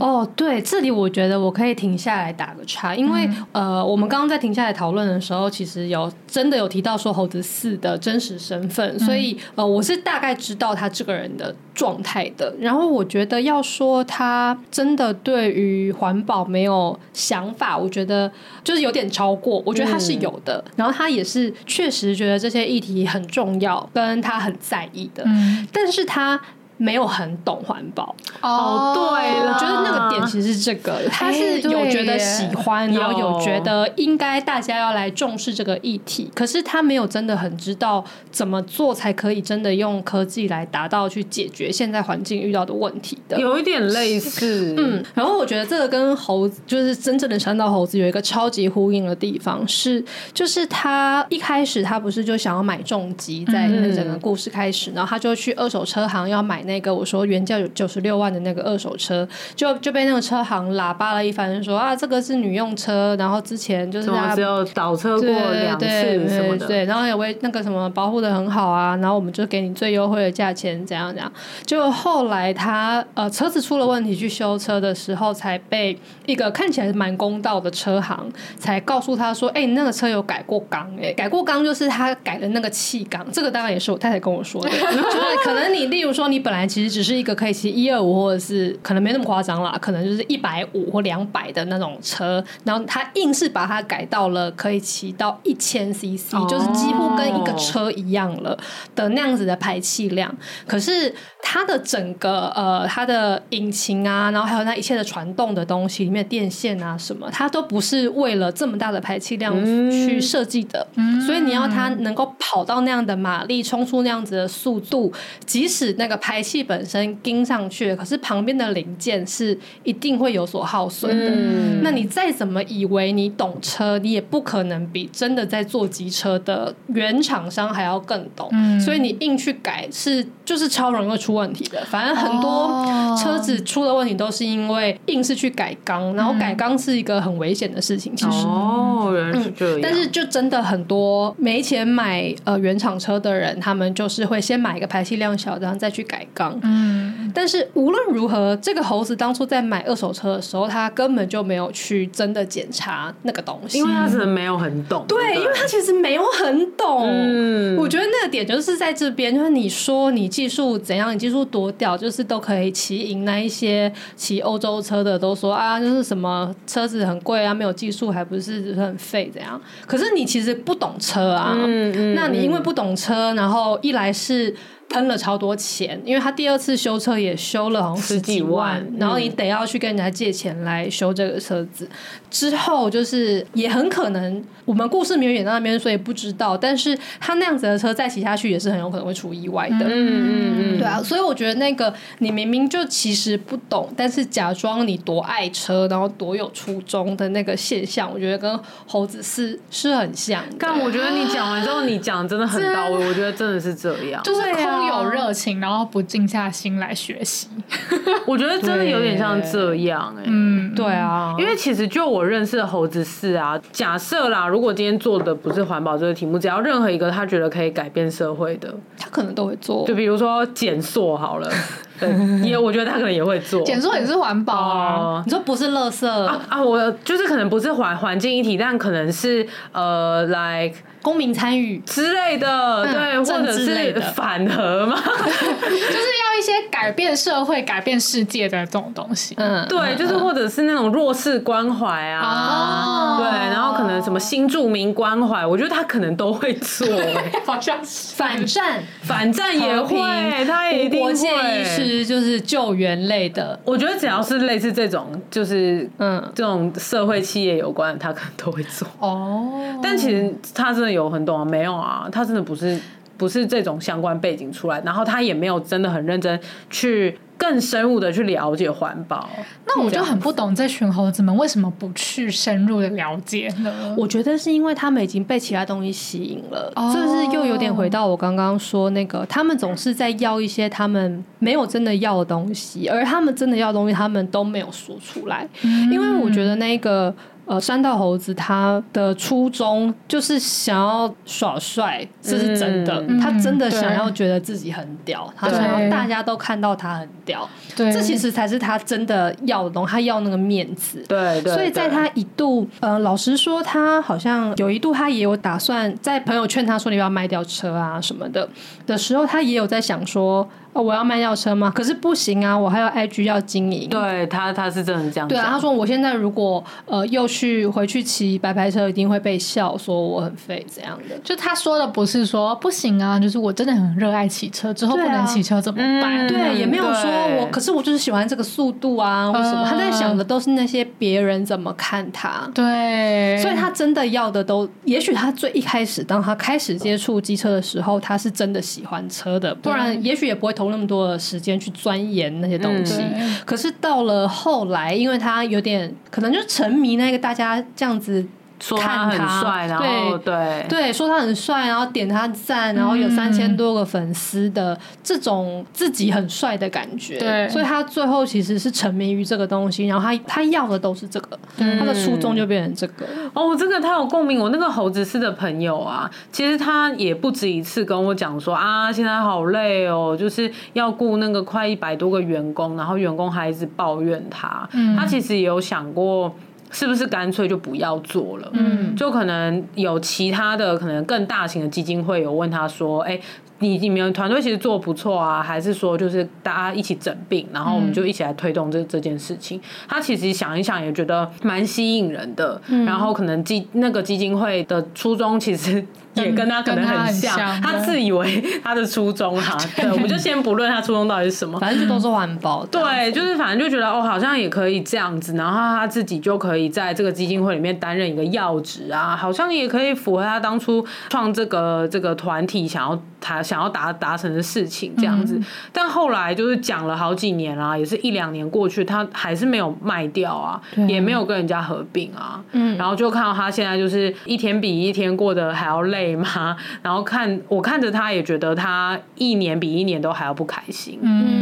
哦，对，这里我觉得我可以停下来打个叉，因为、嗯、呃，我们刚刚在停下来讨论的时候，其实有真的有提到说猴子四的真实身份，所以呃，我是大概知道他这个人的状态的。然后我觉得要说他真的对于环保没有想法，我觉得就是有点超过。我觉得他是有的，嗯、然后他也是确实觉得这些议题很重要，跟他很在意的。嗯、但是他。没有很懂环保。哦，对，我觉得那个点其实是这个，他是有觉得喜欢，然后有觉得应该大家要来重视这个议题，可是他没有真的很知道怎么做才可以真的用科技来达到去解决现在环境遇到的问题的，有一点类似，嗯，然后我觉得这个跟猴子就是真正的山道猴子有一个超级呼应的地方是，就是他一开始他不是就想要买重机，在那整个故事开始，然后他就去二手车行要买。那个我说原价有九十六万的那个二手车，就就被那个车行喇叭了一番，说啊这个是女用车，然后之前就是他只有倒车过两次什么的，对，然后也为那个什么保护的很好啊，然后我们就给你最优惠的价钱，怎样怎样。就后来他呃车子出了问题去修车的时候，才被一个看起来蛮公道的车行才告诉他说，哎、欸，你那个车有改过缸，哎，改过缸就是他改的那个气缸，这个当然也是我太太跟我说的，就是可能你例如说你本来。其实只是一个可以骑一二五，或者是可能没那么夸张啦，可能就是一百五或两百的那种车，然后他硬是把它改到了可以骑到一千 CC，就是几乎跟一个车一样了的那样子的排气量。可是它的整个呃，它的引擎啊，然后还有那一切的传动的东西里面电线啊什么，它都不是为了这么大的排气量去设计的。嗯，所以你要它能够跑到那样的马力，冲出那样子的速度，即使那个排气本身跟上去，可是旁边的零件是一定会有所耗损的。嗯、那你再怎么以为你懂车，你也不可能比真的在做机车的原厂商还要更懂。嗯、所以你硬去改是就是超容易出问题的。反正很多车子出的问题都是因为硬是去改缸，然后改缸是一个很危险的事情。其实哦，原来是这样。但是就真的很多没钱买呃原厂车的人，他们就是会先买一个排气量小的，然后再去改缸。嗯，但是无论如何，这个猴子当初在买二手车的时候，他根本就没有去真的检查那个东西，因为他是没有很懂。对，对，因为他其实没有很懂。嗯，我觉得那个点就是在这边，就是你说你技术怎样，你技术多屌，就是都可以骑赢那一些骑欧洲车的，都说啊，就是什么车子很贵啊，没有技术还不是很废怎样？可是你其实不懂车啊，嗯嗯，那你因为不懂车，然后一来是。喷了超多钱，因为他第二次修车也修了好像十几万，然后你得要去跟人家借钱来修这个车子。之后就是也很可能，我们故事没有演到那边，所以不知道。但是他那样子的车再骑下去也是很有可能会出意外的。嗯嗯嗯，对啊，所以我觉得那个你明明就其实不懂，但是假装你多爱车，然后多有初衷的那个现象，我觉得跟猴子是是很像。但我觉得你讲完之后，你讲真的很到位，我觉得真的是这样，就是空有热情，然后不静下心来学习。我觉得真的有点像这样哎、欸。嗯，对啊，因为其实就我认识的猴子是啊，假设啦，如果今天做的不是环保这个题目，只要任何一个他觉得可以改变社会的，他可能都会做。就比如说减塑好了，对，也我觉得他可能也会做。简说也是环保啊，呃、你说不是垃圾啊，啊？我就是可能不是环环境一体，但可能是呃，like。公民参与之类的，对，嗯、或者是反核嘛，就是改变社会、改变世界的这种东西。嗯，对，就是或者是那种弱势关怀啊，哦、对，然后可能什么新住民关怀，我觉得他可能都会做，好像是反战，反战也会，他也一定会。无国界医师就是救援类的，我觉得只要是类似这种，就是嗯，这种社会企业有关，他可能都会做。哦，但其实他真的。有很懂啊？没有啊，他真的不是不是这种相关背景出来，然后他也没有真的很认真去。更深入的去了解环保，那我就很不懂这群猴子们为什么不去深入的了解呢？我觉得是因为他们已经被其他东西吸引了，这、哦、是又有点回到我刚刚说那个，他们总是在要一些他们没有真的要的东西，而他们真的要的东西，他们都没有说出来，嗯、因为我觉得那个。呃，山道猴子他的初衷就是想要耍帅，这是真的。嗯、他真的想要觉得自己很屌，嗯、他想要大家都看到他很屌。对，这其实才是他真的要的东西。他要那个面子。对对。所以在他一度，呃，老实说，他好像有一度，他也有打算在朋友劝他说你要卖掉车啊什么的的时候，他也有在想说。哦，我要卖掉车吗？可是不行啊，我还有 IG 要经营。对他，他是真的这样。对啊，他说我现在如果呃又去回去骑白牌车，一定会被笑说我很废这样的。就他说的不是说不行啊，就是我真的很热爱骑车，之后不能骑车怎么办？对，嗯、对，也没有说我，可是我就是喜欢这个速度啊，或什么。他在想的都是那些别人怎么看他。对，所以他真的要的都，也许他最一开始当他开始接触机车的时候，他是真的喜欢车的，不然也许也不会。投那么多的时间去钻研那些东西，嗯、可是到了后来，因为他有点可能就沉迷那个大家这样子。说他很帅，然后对对，说他很帅，然后点他赞，然后有三千多个粉丝的这种自己很帅的感觉，对，所以他最后其实是沉迷于这个东西，然后他他要的都是这个，他的初衷就变成这个。哦，这个他有共鸣。我那个猴子似的朋友啊，其实他也不止一次跟我讲说啊，现在好累哦，就是要雇那个快一百多个员工，然后员工还一直抱怨他，他其实也有想过。是不是干脆就不要做了？嗯，就可能有其他的，可能更大型的基金会有问他说：“哎、欸，你你们团队其实做得不错啊，还是说就是大家一起整并，然后我们就一起来推动这这件事情？”他其实想一想也觉得蛮吸引人的，然后可能基那个基金会的初衷其实。也跟他可能很像，他，很像他自以为他的初衷哈，对，我们就先不论他初衷到底是什么，反正就都是环保。对，就是反正就觉得哦，好像也可以这样子，然后他自己就可以在这个基金会里面担任一个要职啊，好像也可以符合他当初创这个这个团体想要他想要达达成的事情这样子。嗯、但后来就是讲了好几年啦，也是一两年过去，他还是没有卖掉啊，也没有跟人家合并啊，嗯，然后就看到他现在就是一天比一天过得还要累。妈，然后看我看着他，也觉得他一年比一年都还要不开心，嗯，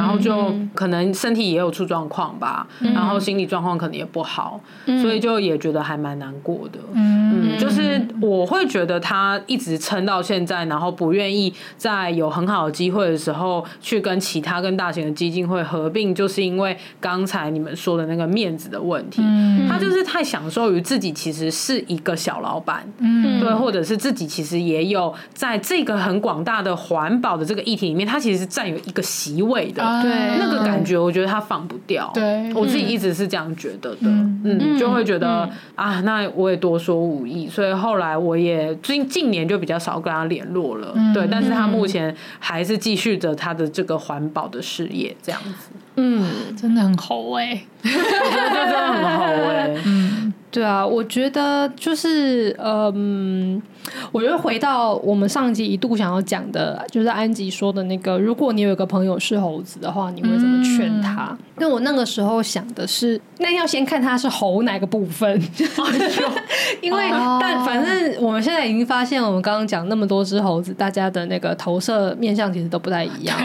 然后就可能身体也有出状况吧，嗯、然后心理状况可能也不好，嗯、所以就也觉得还蛮难过的，嗯，嗯，就是我会觉得他一直撑到现在，然后不愿意在有很好的机会的时候去跟其他跟大型的基金会合并，就是因为刚才你们说的那个面子的问题，嗯、他就是太享受于自己其实是一个小老板，嗯，对，或者是。自己其实也有在这个很广大的环保的这个议题里面，他其实是占有一个席位的。对，那个感觉，我觉得他放不掉。对，我自己一直是这样觉得的。嗯，就会觉得啊，那我也多说无益，所以后来我也近近年就比较少跟他联络了。对，但是他目前还是继续着他的这个环保的事业，这样子。嗯，真的很猴哎，我觉得真的很猴哎。嗯。对啊，我觉得就是，嗯，我觉得回到我们上集一度想要讲的，就是安吉说的那个，如果你有一个朋友是猴子的话，你会怎么劝他？那、嗯、我那个时候想的是，那要先看他是猴哪个部分，因为、哦、但反正我们现在已经发现，我们刚刚讲那么多只猴子，大家的那个投射面相其实都不太一样，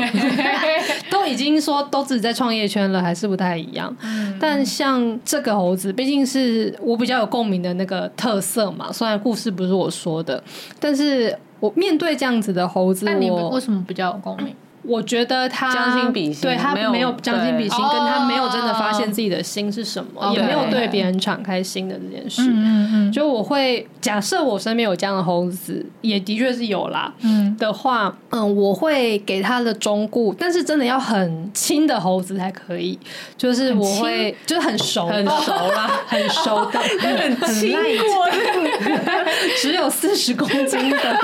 都已经说都自己在创业圈了，还是不太一样。嗯、但像这个猴子，毕竟是我。我比较有共鸣的那个特色嘛，虽然故事不是我说的，但是我面对这样子的猴子，那你为什么比较有共鸣？我觉得他将心比心，对他没有将心比心，跟他没有真的发现自己的心是什么，也没有对。别人敞开心的这件事。嗯嗯，就我会假设我身边有这样的猴子，也的确是有啦。嗯，的话，嗯，我会给他的忠固，但是真的要很亲的猴子才可以。就是我会，就是很熟，很熟啦，很熟的，很亲过的，只有四十公斤的，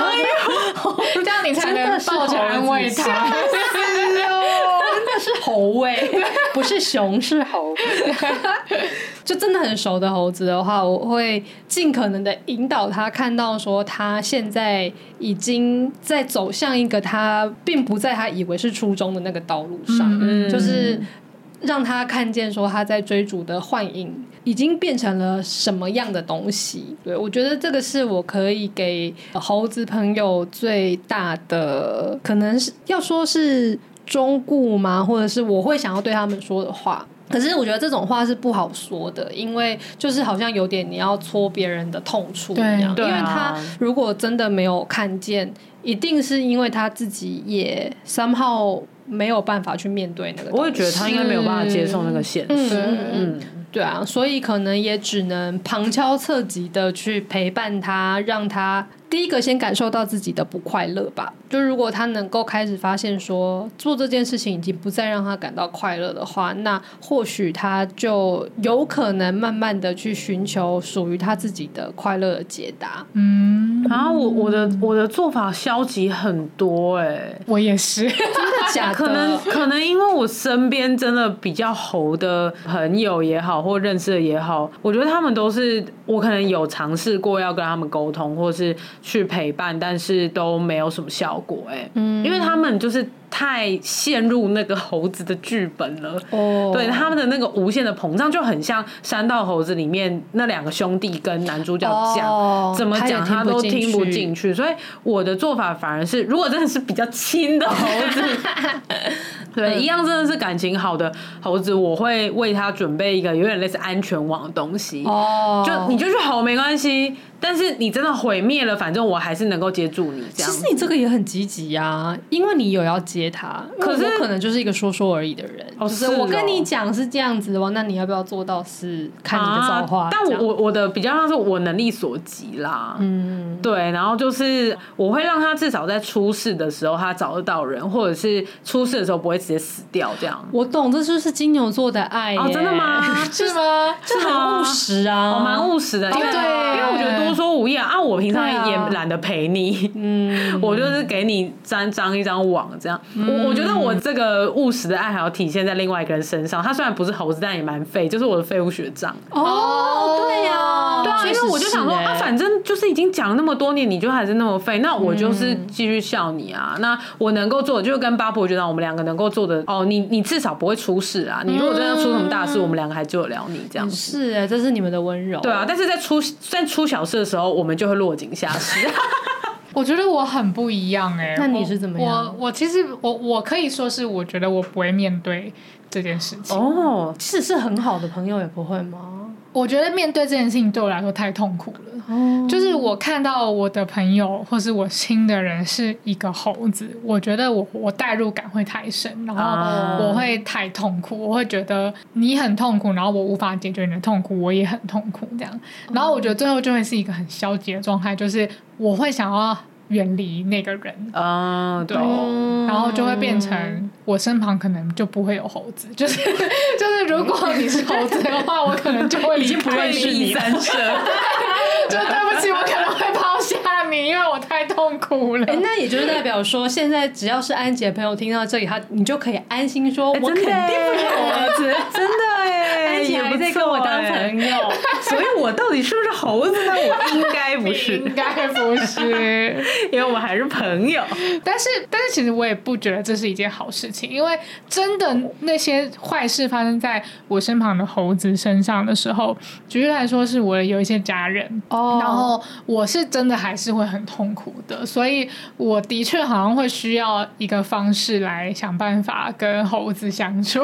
这样你才能抱着安慰他。真的是猴哎，不是熊，是猴。就真的很熟的猴子的话，我会尽可能的引导他看到说，他现在已经在走向一个他并不在他以为是初衷的那个道路上，嗯、就是让他看见说他在追逐的幻影已经变成了什么样的东西。对，我觉得这个是我可以给猴子朋友最大的，可能是要说是忠固吗？或者是我会想要对他们说的话。可是我觉得这种话是不好说的，因为就是好像有点你要戳别人的痛处一样。对，因为他如果真的没有看见，一定是因为他自己也 somehow 没有办法去面对那个。我也觉得他应该没有办法接受那个现实。嗯嗯，嗯，对啊，所以可能也只能旁敲侧击的去陪伴他，让他。第一个先感受到自己的不快乐吧，就如果他能够开始发现说做这件事情已经不再让他感到快乐的话，那或许他就有可能慢慢的去寻求属于他自己的快乐的解答。嗯，然后我我的我的做法消极很多哎、欸，我也是，真的假的？可能可能因为我身边真的比较猴的朋友也好，或认识的也好，我觉得他们都是我可能有尝试过要跟他们沟通，或是。去陪伴，但是都没有什么效果哎、因为他们就是太陷入那个猴子的剧本了，哦，对，他们的那个无限的膨胀就很像《山道猴子》里面那两个兄弟跟男主角讲，哦、怎么讲他都听不进去，所以我的做法反而是，如果真的是比较亲的猴子，对，一样真的是感情好的猴子，我会为他准备一个有点类似安全网的东西，哦，就你就去吼没关系。但是你真的毁灭了，反正我还是能够接住你。这样，其实你这个也很积极呀，因为你有要接他。可是我可能就是一个说说而已的人。哦，是我跟你讲是这样子的话，那你要不要做到？是看你的造化。但我我的比较像是我能力所及啦。嗯，对。然后就是我会让他至少在出事的时候他找得到人，或者是出事的时候不会直接死掉这样。我懂，这就是金牛座的爱。哦，真的吗？是吗？这很务实啊，我蛮务实的。对，因为我觉得多。说无益啊！我平常也懒得陪你，嗯，我就是给你粘张一张网这样。嗯、我我觉得我这个务实的爱还要体现在另外一个人身上。他虽然不是猴子，但也蛮废，就是我的废物学长。哦，对呀、啊，对啊，因为我就想说啊，反正就是已经讲了那么多年，你就还是那么废，那我就是继续笑你啊。嗯、那我能够做的，就跟巴伯学长我们两个能够做的哦，你你至少不会出事啊。你如果真的出什么大事，嗯、我们两个还救得了你这样子。是哎，这是你们的温柔。对啊，但是在出在出小事的时候，我们就会落井下石。我觉得我很不一样哎、欸，那你是怎么样？我我其实我我可以说是，我觉得我不会面对这件事情。哦，其实是很好的朋友也不会吗？我觉得面对这件事情对我来说太痛苦了。哦，就是我看到我的朋友或是我亲的人是一个猴子，我觉得我我代入感会太深，然后我会太痛苦，我会觉得你很痛苦，然后我无法解决你的痛苦，我也很痛苦这样。然后我觉得最后就会是一个很消极的状态，就是我会想要。远离那个人。啊，对，然后就会变成我身旁可能就不会有猴子，就是 就是如果你是猴子的话，我可能就会已经不认识你三舍，就对不起，我可能会抛下你，因为我太痛苦了。哎，那也就是代表说，现在只要是安姐的朋友听到这里，他你就可以安心说，我肯定不是猴子，真的哎，安洁还在跟我当朋友，所以我到底是不是猴子呢？我应该不是，应该不是。因为我们还是朋友，但是但是其实我也不觉得这是一件好事情，因为真的那些坏事发生在我身旁的猴子身上的时候，举例来说是我有一些家人哦，然后我是真的还是会很痛苦的，所以我的确好像会需要一个方式来想办法跟猴子相处，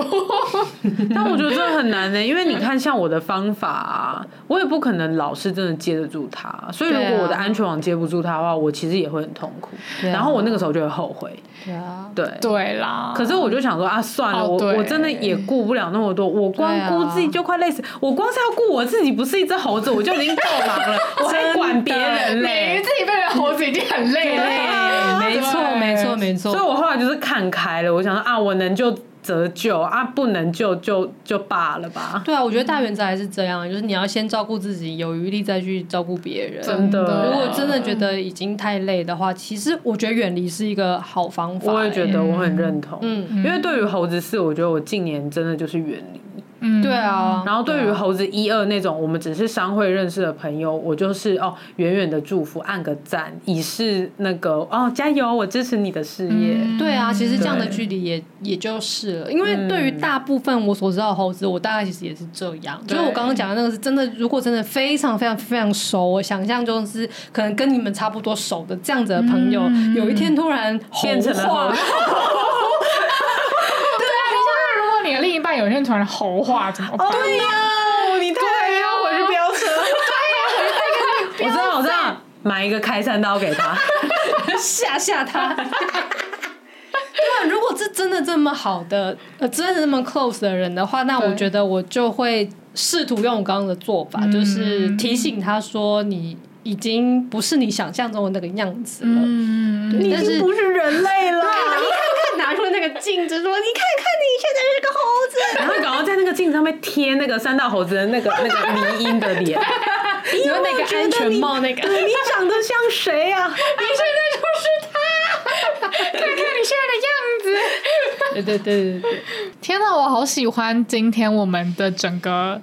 但我觉得这很难呢，因为你看像我的方法啊，我也不可能老是真的接得住它，所以如果我的安全网接不住它的话，我其实也。会很痛苦，然后我那个时候就会后悔。对啊，对对啦。可是我就想说啊，算了，我我真的也顾不了那么多，我光顾自己就快累死。我光是要顾我自己，不是一只猴子，我就已经够忙了，我还管别人嘞。自己变成猴子已经很累了。没错，没错，没错。所以我后来就是看开了，我想说啊，我能就。择救啊，不能救就就罢了吧。对啊，我觉得大原则还是这样，就是你要先照顾自己，有余力再去照顾别人。真的，如果真的觉得已经太累的话，其实我觉得远离是一个好方法。我也觉得我很认同，嗯，因为对于猴子是，我觉得我近年真的就是远离。嗯，对啊。然后对于猴子一二那种，我们只是商会认识的朋友，我就是哦，远远的祝福，按个赞，以示那个哦，加油，我支持你的事业。嗯、对啊，其实这样的距离也也就是了，因为对于大部分我所知道的猴子，我大概其实也是这样。就是我刚刚讲的那个是真的，如果真的非常非常非常熟，我想象中是可能跟你们差不多熟的这样子的朋友，嗯、有一天突然变成了猴子。另一半有一天突然猴化怎么办？对呀，你太要回去飙车。对呀，我知道，我知道，买一个开山刀给他，吓吓他。对啊，如果是真的这么好的，呃，真的这么 close 的人的话，那我觉得我就会试图用我刚刚的做法，就是提醒他说，你已经不是你想象中的那个样子了，嗯你已经不是人类了。拿出那个镜子说：“你看看，你现在是个猴子。”然后赶快在那个镜子上面贴那个三道猴子的那个 那个迷因的脸，因为那个安全帽那个，对，你长得像谁啊？你现在就是他，看看你现在的样子。对对对对对！天哪，我好喜欢今天我们的整个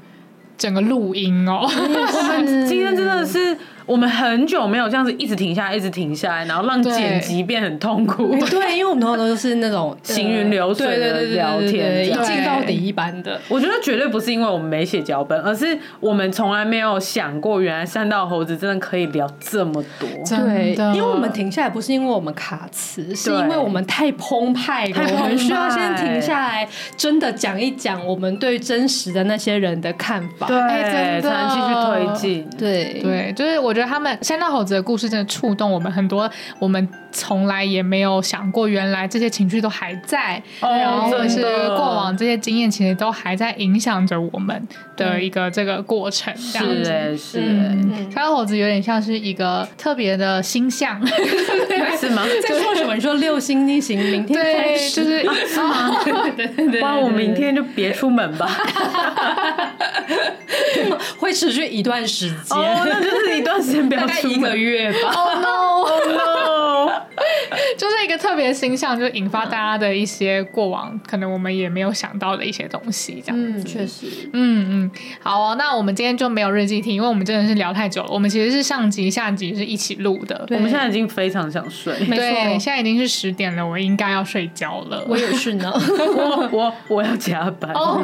整个录音哦！我们今天真的是。我们很久没有这样子一直停下来，一直停下来，然后让剪辑变很痛苦。对，因为我们通常都是那种行云流水的聊天，一镜到底一般的。我觉得绝对不是因为我们没写脚本，而是我们从来没有想过，原来三道猴子真的可以聊这么多。对，因为我们停下来不是因为我们卡词，是因为我们太澎湃了，我们需要先停下来，真的讲一讲我们对真实的那些人的看法，对，才能继续推进。对对，就是我。我觉得他们山道猴子的故事真的触动我们很多，我们从来也没有想过，原来这些情绪都还在，哦、然后或者是过往这些经验，其实都还在影响着我们的一个这个过程。嗯、这样子是是，嗯，山道猴子有点像是一个特别的星象，是吗？在说什么？你说六星逆行，明天开始就是是吗？对对对，哇，我明天就别出门吧，会持续一段时间，哦，那就是一段。先不要出一个月吧。Oh no！Oh no！特别形象，就引发大家的一些过往，可能我们也没有想到的一些东西，这样。嗯，确实。嗯嗯，好哦，那我们今天就没有日记听，因为我们真的是聊太久了。我们其实是上集、下集是一起录的。我们现在已经非常想睡。没错，现在已经是十点了，我应该要睡觉了。我也是呢。我我我要加班。哦，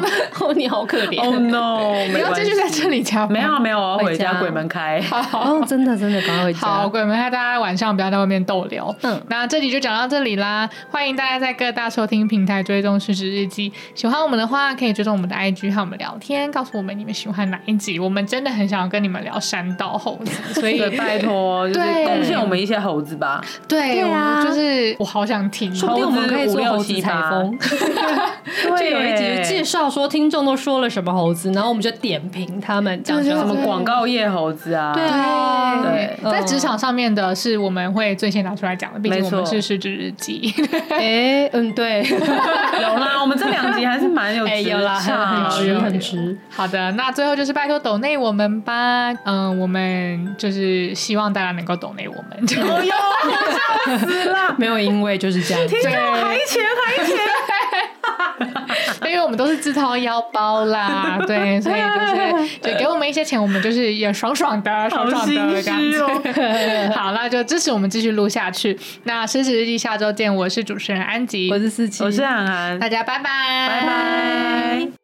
你好可怜。Oh no！你要继续在这里加班？没有没有，我要回家，鬼门开。哦，真的真的，赶快回家。好，鬼门开，大家晚上不要在外面逗留。嗯，那这集就讲到这里啦。欢迎大家在各大收听平台追踪《失职日记》。喜欢我们的话，可以追踪我们的 IG 和我们聊天，告诉我们你们喜欢哪一集。我们真的很想要跟你们聊山道猴子，所以拜托，就是贡献我们一些猴子吧。对啊，就是我好想听，说不定我们可以做猴子采风。就有一集介绍说听众都说了什么猴子，然后我们就点评他们，讲什么广告业猴子啊。对啊，对，在职场上面的是我们会最先拿出来讲的，毕竟我们是失职日记。哎，嗯，对，有啦，我们这两集还是蛮有有啦，很值很值。好的，那最后就是拜托抖内我们吧，嗯，我们就是希望大家能够抖内我们。哎呦，笑死了，没有因为就是这样，对，还钱还钱。因为我们都是自掏腰包啦，对，所以就是就给我们一些钱，我们就是也爽爽的，爽爽的这样子。哦、好，那就支持我们继续录下去。那失职日记下周见，我是主持人安吉，我是思琪，我是涵涵，大家拜拜，拜拜。